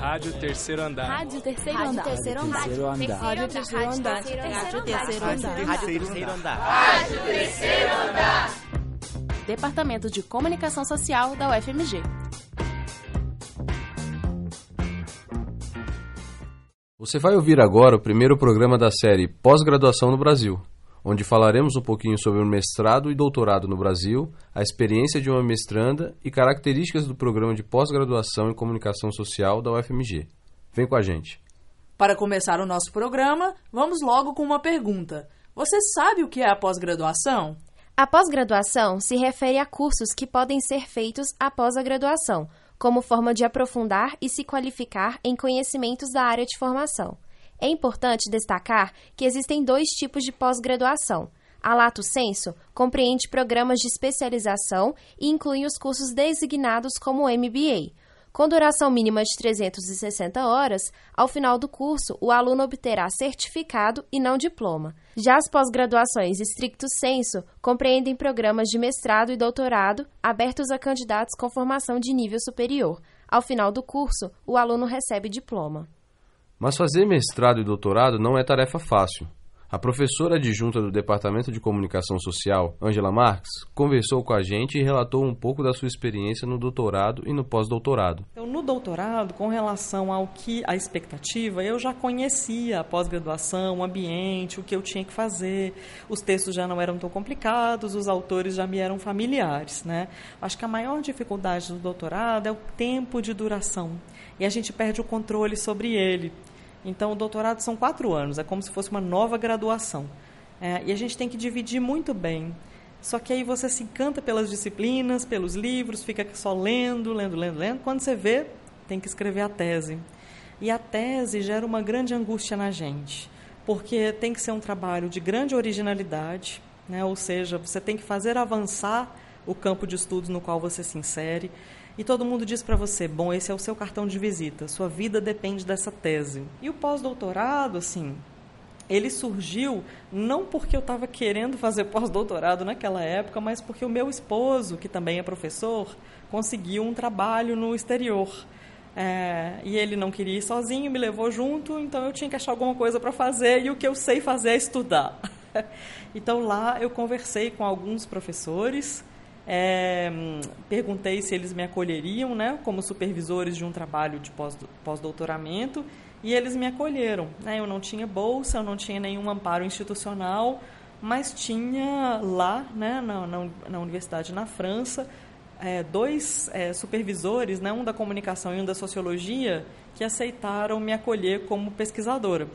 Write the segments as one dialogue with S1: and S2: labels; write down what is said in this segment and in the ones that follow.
S1: Rádio Terceiro Andar.
S2: Rádio Terceiro Andar. Rádio Terceiro Andar.
S3: Rádio Terceiro Andar.
S2: Rádio Terceiro Andar.
S3: Rádio Terceiro Andar.
S4: Rádio Terceiro Andar.
S2: Departamento de Comunicação Social da UFMG.
S5: Você vai ouvir agora o primeiro programa da série Pós-Graduação no Brasil, onde falaremos um pouquinho sobre o mestrado e doutorado no Brasil, a experiência de uma mestranda e características do programa de pós-graduação em comunicação social da UFMG. Vem com a gente.
S6: Para começar o nosso programa, vamos logo com uma pergunta. Você sabe o que é a pós-graduação?
S7: A pós-graduação se refere a cursos que podem ser feitos após a graduação como forma de aprofundar e se qualificar em conhecimentos da área de formação. É importante destacar que existem dois tipos de pós-graduação. A Lato Senso compreende programas de especialização e inclui os cursos designados como MBA, com duração mínima de 360 horas, ao final do curso, o aluno obterá certificado e não diploma. Já as pós-graduações estricto senso compreendem programas de mestrado e doutorado abertos a candidatos com formação de nível superior. Ao final do curso, o aluno recebe diploma.
S5: Mas fazer mestrado e doutorado não é tarefa fácil. A professora adjunta do Departamento de Comunicação Social, Angela Marques, conversou com a gente e relatou um pouco da sua experiência no doutorado e no pós-doutorado.
S8: Então, no doutorado, com relação ao que a expectativa, eu já conhecia a pós-graduação, o ambiente, o que eu tinha que fazer. Os textos já não eram tão complicados, os autores já me eram familiares, né? Acho que a maior dificuldade do doutorado é o tempo de duração. E a gente perde o controle sobre ele. Então, o doutorado são quatro anos, é como se fosse uma nova graduação. É, e a gente tem que dividir muito bem. Só que aí você se encanta pelas disciplinas, pelos livros, fica só lendo, lendo, lendo, lendo. Quando você vê, tem que escrever a tese. E a tese gera uma grande angústia na gente, porque tem que ser um trabalho de grande originalidade, né? ou seja, você tem que fazer avançar o campo de estudos no qual você se insere. E todo mundo diz para você, bom, esse é o seu cartão de visita, sua vida depende dessa tese. E o pós-doutorado, assim, ele surgiu não porque eu estava querendo fazer pós-doutorado naquela época, mas porque o meu esposo, que também é professor, conseguiu um trabalho no exterior. É, e ele não queria ir sozinho, me levou junto, então eu tinha que achar alguma coisa para fazer e o que eu sei fazer é estudar. então lá eu conversei com alguns professores é, perguntei se eles me acolheriam, né, como supervisores de um trabalho de pós-doutoramento, e eles me acolheram. Né? Eu não tinha bolsa, eu não tinha nenhum amparo institucional, mas tinha lá, né, na, na, na universidade na França, é, dois é, supervisores, né, um da comunicação e um da sociologia, que aceitaram me acolher como pesquisadora.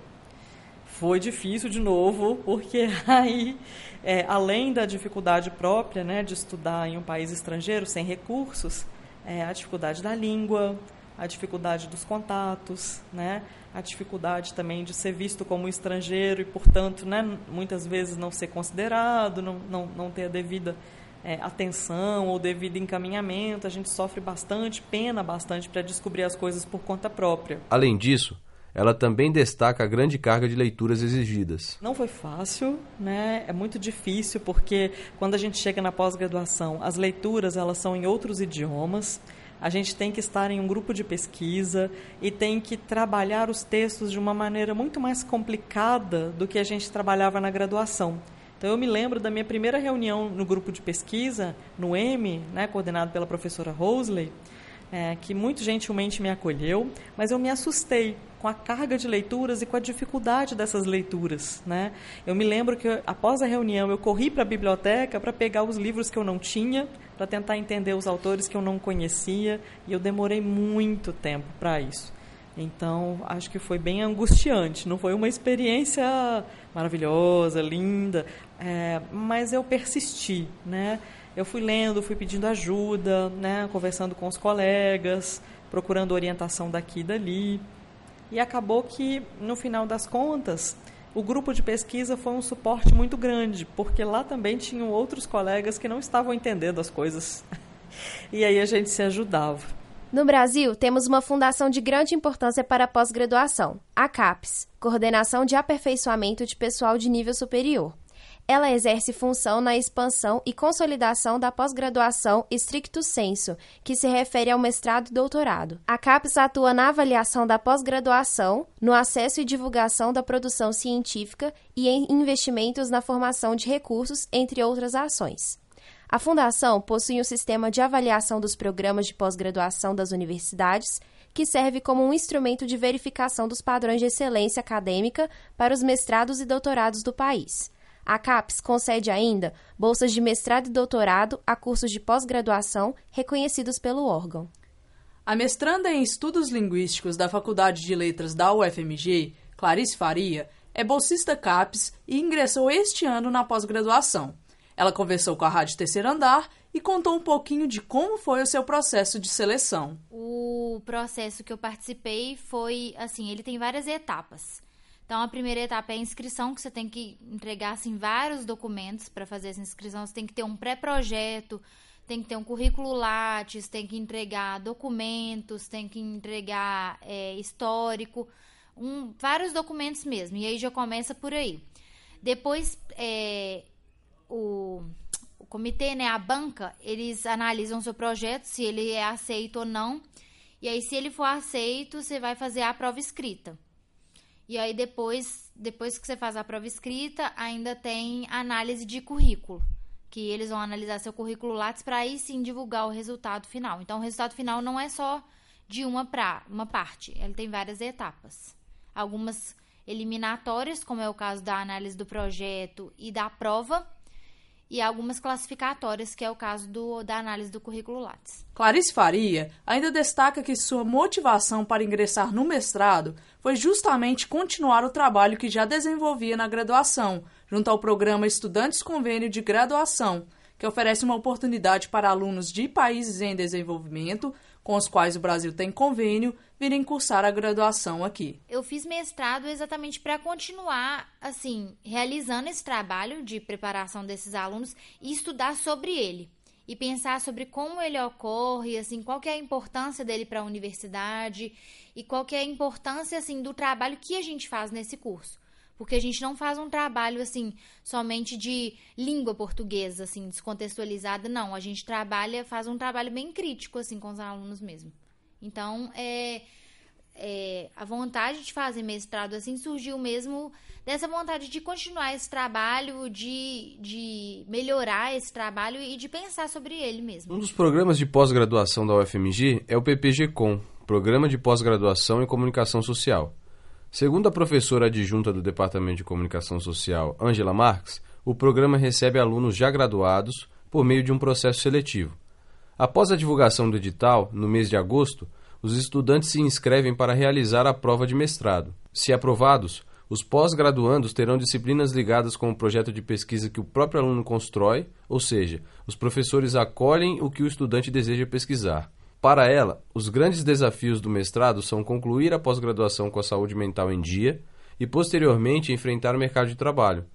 S8: Foi difícil de novo, porque aí é, além da dificuldade própria né, de estudar em um país estrangeiro sem recursos, é, a dificuldade da língua, a dificuldade dos contatos, né, a dificuldade também de ser visto como estrangeiro e, portanto, né, muitas vezes não ser considerado, não, não, não ter a devida é, atenção ou devido encaminhamento. A gente sofre bastante, pena bastante para descobrir as coisas por conta própria.
S5: Além disso, ela também destaca a grande carga de leituras exigidas.
S8: Não foi fácil, né? É muito difícil porque quando a gente chega na pós-graduação, as leituras elas são em outros idiomas. A gente tem que estar em um grupo de pesquisa e tem que trabalhar os textos de uma maneira muito mais complicada do que a gente trabalhava na graduação. Então eu me lembro da minha primeira reunião no grupo de pesquisa, no M, né, coordenado pela professora Rosley, é, que muito gentilmente me acolheu, mas eu me assustei com a carga de leituras e com a dificuldade dessas leituras. Né? Eu me lembro que, após a reunião, eu corri para a biblioteca para pegar os livros que eu não tinha, para tentar entender os autores que eu não conhecia, e eu demorei muito tempo para isso. Então, acho que foi bem angustiante. Não foi uma experiência maravilhosa, linda, é, mas eu persisti, né? Eu fui lendo, fui pedindo ajuda, né, conversando com os colegas, procurando orientação daqui e dali. E acabou que, no final das contas, o grupo de pesquisa foi um suporte muito grande, porque lá também tinham outros colegas que não estavam entendendo as coisas. E aí a gente se ajudava.
S7: No Brasil, temos uma fundação de grande importância para a pós-graduação, a CAPES, Coordenação de Aperfeiçoamento de Pessoal de Nível Superior. Ela exerce função na expansão e consolidação da pós-graduação stricto sensu, que se refere ao mestrado e doutorado. A CAPES atua na avaliação da pós-graduação, no acesso e divulgação da produção científica e em investimentos na formação de recursos, entre outras ações. A Fundação possui um sistema de avaliação dos programas de pós-graduação das universidades, que serve como um instrumento de verificação dos padrões de excelência acadêmica para os mestrados e doutorados do país. A CAPES concede ainda bolsas de mestrado e doutorado a cursos de pós-graduação reconhecidos pelo órgão.
S6: A mestranda em Estudos Linguísticos da Faculdade de Letras da UFMG, Clarice Faria, é bolsista CAPES e ingressou este ano na pós-graduação. Ela conversou com a Rádio Terceiro Andar e contou um pouquinho de como foi o seu processo de seleção.
S1: O processo que eu participei foi assim, ele tem várias etapas. Então, a primeira etapa é a inscrição, que você tem que entregar assim, vários documentos para fazer essa inscrição. Você tem que ter um pré-projeto, tem que ter um currículo Lattes, tem que entregar documentos, tem que entregar é, histórico, um, vários documentos mesmo. E aí já começa por aí. Depois, é, o, o comitê, né, a banca, eles analisam o seu projeto, se ele é aceito ou não. E aí, se ele for aceito, você vai fazer a prova escrita. E aí depois, depois que você faz a prova escrita, ainda tem análise de currículo, que eles vão analisar seu currículo Lattes para aí sim divulgar o resultado final. Então o resultado final não é só de uma pra, uma parte, ele tem várias etapas. Algumas eliminatórias, como é o caso da análise do projeto e da prova, e algumas classificatórias, que é o caso do, da análise do currículo Lattes.
S6: Clarice Faria ainda destaca que sua motivação para ingressar no mestrado foi justamente continuar o trabalho que já desenvolvia na graduação, junto ao programa Estudantes Convênio de Graduação, que oferece uma oportunidade para alunos de países em desenvolvimento com os quais o Brasil tem convênio virem cursar a graduação aqui.
S1: Eu fiz mestrado exatamente para continuar, assim, realizando esse trabalho de preparação desses alunos e estudar sobre ele e pensar sobre como ele ocorre, assim, qual que é a importância dele para a universidade e qual que é a importância assim do trabalho que a gente faz nesse curso. Porque a gente não faz um trabalho assim somente de língua portuguesa, assim, descontextualizada, não. A gente trabalha, faz um trabalho bem crítico assim com os alunos mesmo. Então, é, é, a vontade de fazer mestrado assim surgiu mesmo dessa vontade de continuar esse trabalho, de, de melhorar esse trabalho e de pensar sobre ele mesmo.
S5: Um dos programas de pós-graduação da UFMG é o PPG-Com, Programa de Pós-Graduação em Comunicação Social. Segundo a professora adjunta do Departamento de Comunicação Social, Angela Marques, o programa recebe alunos já graduados por meio de um processo seletivo. Após a divulgação do edital, no mês de agosto, os estudantes se inscrevem para realizar a prova de mestrado. Se aprovados, os pós-graduandos terão disciplinas ligadas com o projeto de pesquisa que o próprio aluno constrói, ou seja, os professores acolhem o que o estudante deseja pesquisar. Para ela, os grandes desafios do mestrado são concluir a pós-graduação com a saúde mental em dia e, posteriormente, enfrentar o mercado de trabalho.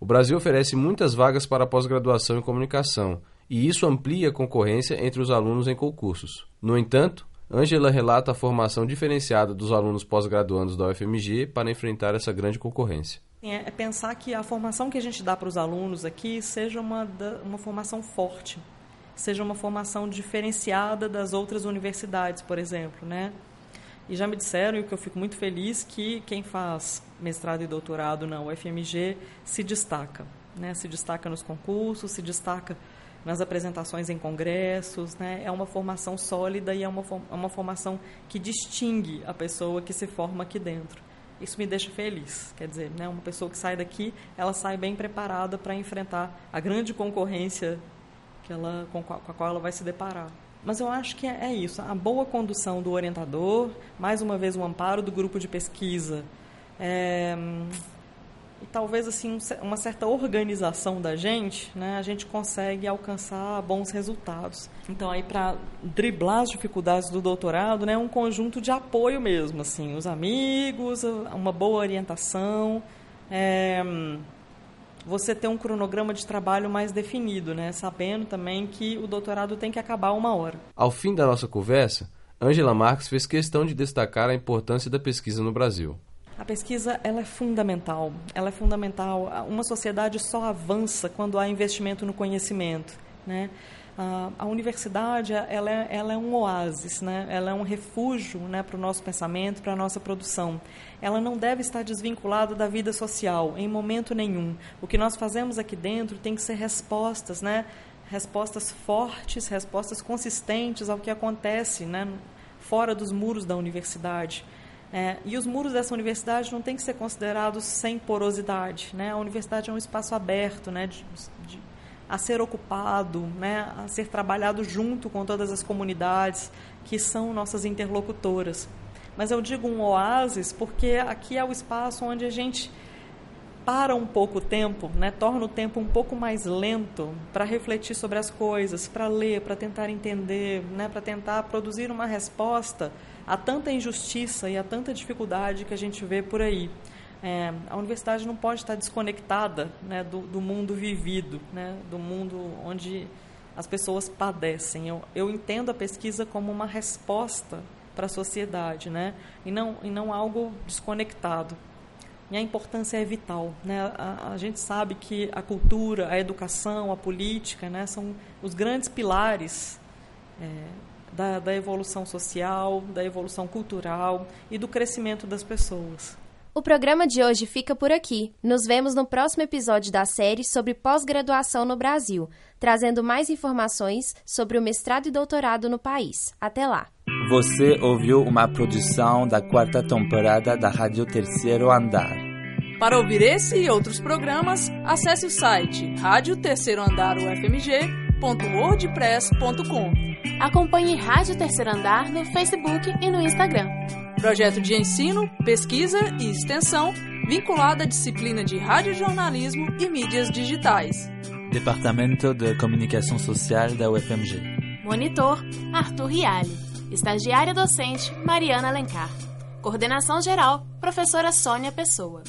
S5: O Brasil oferece muitas vagas para pós-graduação em comunicação e isso amplia a concorrência entre os alunos em concursos. No entanto, Angela relata a formação diferenciada dos alunos pós-graduandos da UFMG para enfrentar essa grande concorrência.
S8: É pensar que a formação que a gente dá para os alunos aqui seja uma, uma formação forte, seja uma formação diferenciada das outras universidades, por exemplo, né? E já me disseram, e o que eu fico muito feliz, que quem faz mestrado e doutorado na UFMG se destaca, né? Se destaca nos concursos, se destaca nas apresentações em congressos, né? É uma formação sólida e é uma, é uma formação que distingue a pessoa que se forma aqui dentro. Isso me deixa feliz, quer dizer, né? Uma pessoa que sai daqui, ela sai bem preparada para enfrentar a grande concorrência que ela, com, com a qual ela vai se deparar. Mas eu acho que é, é isso, a boa condução do orientador, mais uma vez o amparo do grupo de pesquisa, é, e talvez assim uma certa organização da gente, né, a gente consegue alcançar bons resultados. Então aí para driblar as dificuldades do doutorado, né, um conjunto de apoio mesmo, assim, os amigos, uma boa orientação, é, você ter um cronograma de trabalho mais definido, né? sabendo também que o doutorado tem que acabar uma hora.
S5: Ao fim da nossa conversa, Angela Marques fez questão de destacar a importância da pesquisa no Brasil.
S8: A pesquisa ela é fundamental. Ela é fundamental. Uma sociedade só avança quando há investimento no conhecimento, né? A universidade ela é, ela é, um oásis, né? ela é um refúgio né, para o nosso pensamento, para a nossa produção. Ela não deve estar desvinculada da vida social, em momento nenhum. O que nós fazemos aqui dentro tem que ser respostas, né? respostas fortes, respostas consistentes ao que acontece né, fora dos muros da universidade. É, e os muros dessa universidade não têm que ser considerados sem porosidade. Né? A universidade é um espaço aberto, né, de, de a ser ocupado, né, a ser trabalhado junto com todas as comunidades que são nossas interlocutoras. Mas eu digo um oásis porque aqui é o espaço onde a gente para um pouco o tempo, né, torna o tempo um pouco mais lento para refletir sobre as coisas, para ler, para tentar entender, né, para tentar produzir uma resposta a tanta injustiça e a tanta dificuldade que a gente vê por aí. É, a universidade não pode estar desconectada né, do, do, mundo vivido, né, do mundo onde as pessoas padecem. Eu, eu entendo a pesquisa como uma resposta para a sociedade, né, e, não, e não algo desconectado. E a importância é vital. Né? A, a gente sabe que a cultura, a educação, a política né, são os grandes pilares é, da, da evolução social, da evolução cultural e do crescimento das pessoas.
S7: O programa de hoje fica por aqui. Nos vemos no próximo episódio da série sobre pós-graduação no Brasil, trazendo mais informações sobre o mestrado e doutorado no país. Até lá!
S9: Você ouviu uma produção da quarta temporada da Rádio Terceiro Andar.
S6: Para ouvir esse e outros programas, acesse o site rádio terceiro andar ufmg.wordpress.com.
S2: Acompanhe Rádio Terceiro Andar no Facebook e no Instagram.
S6: Projeto de ensino, pesquisa e extensão vinculado à disciplina de radiojornalismo e mídias digitais.
S9: Departamento de Comunicação Social da UFMG.
S2: Monitor, Arthur Riale. Estagiária docente, Mariana Alencar. Coordenação geral, professora Sônia Pessoa.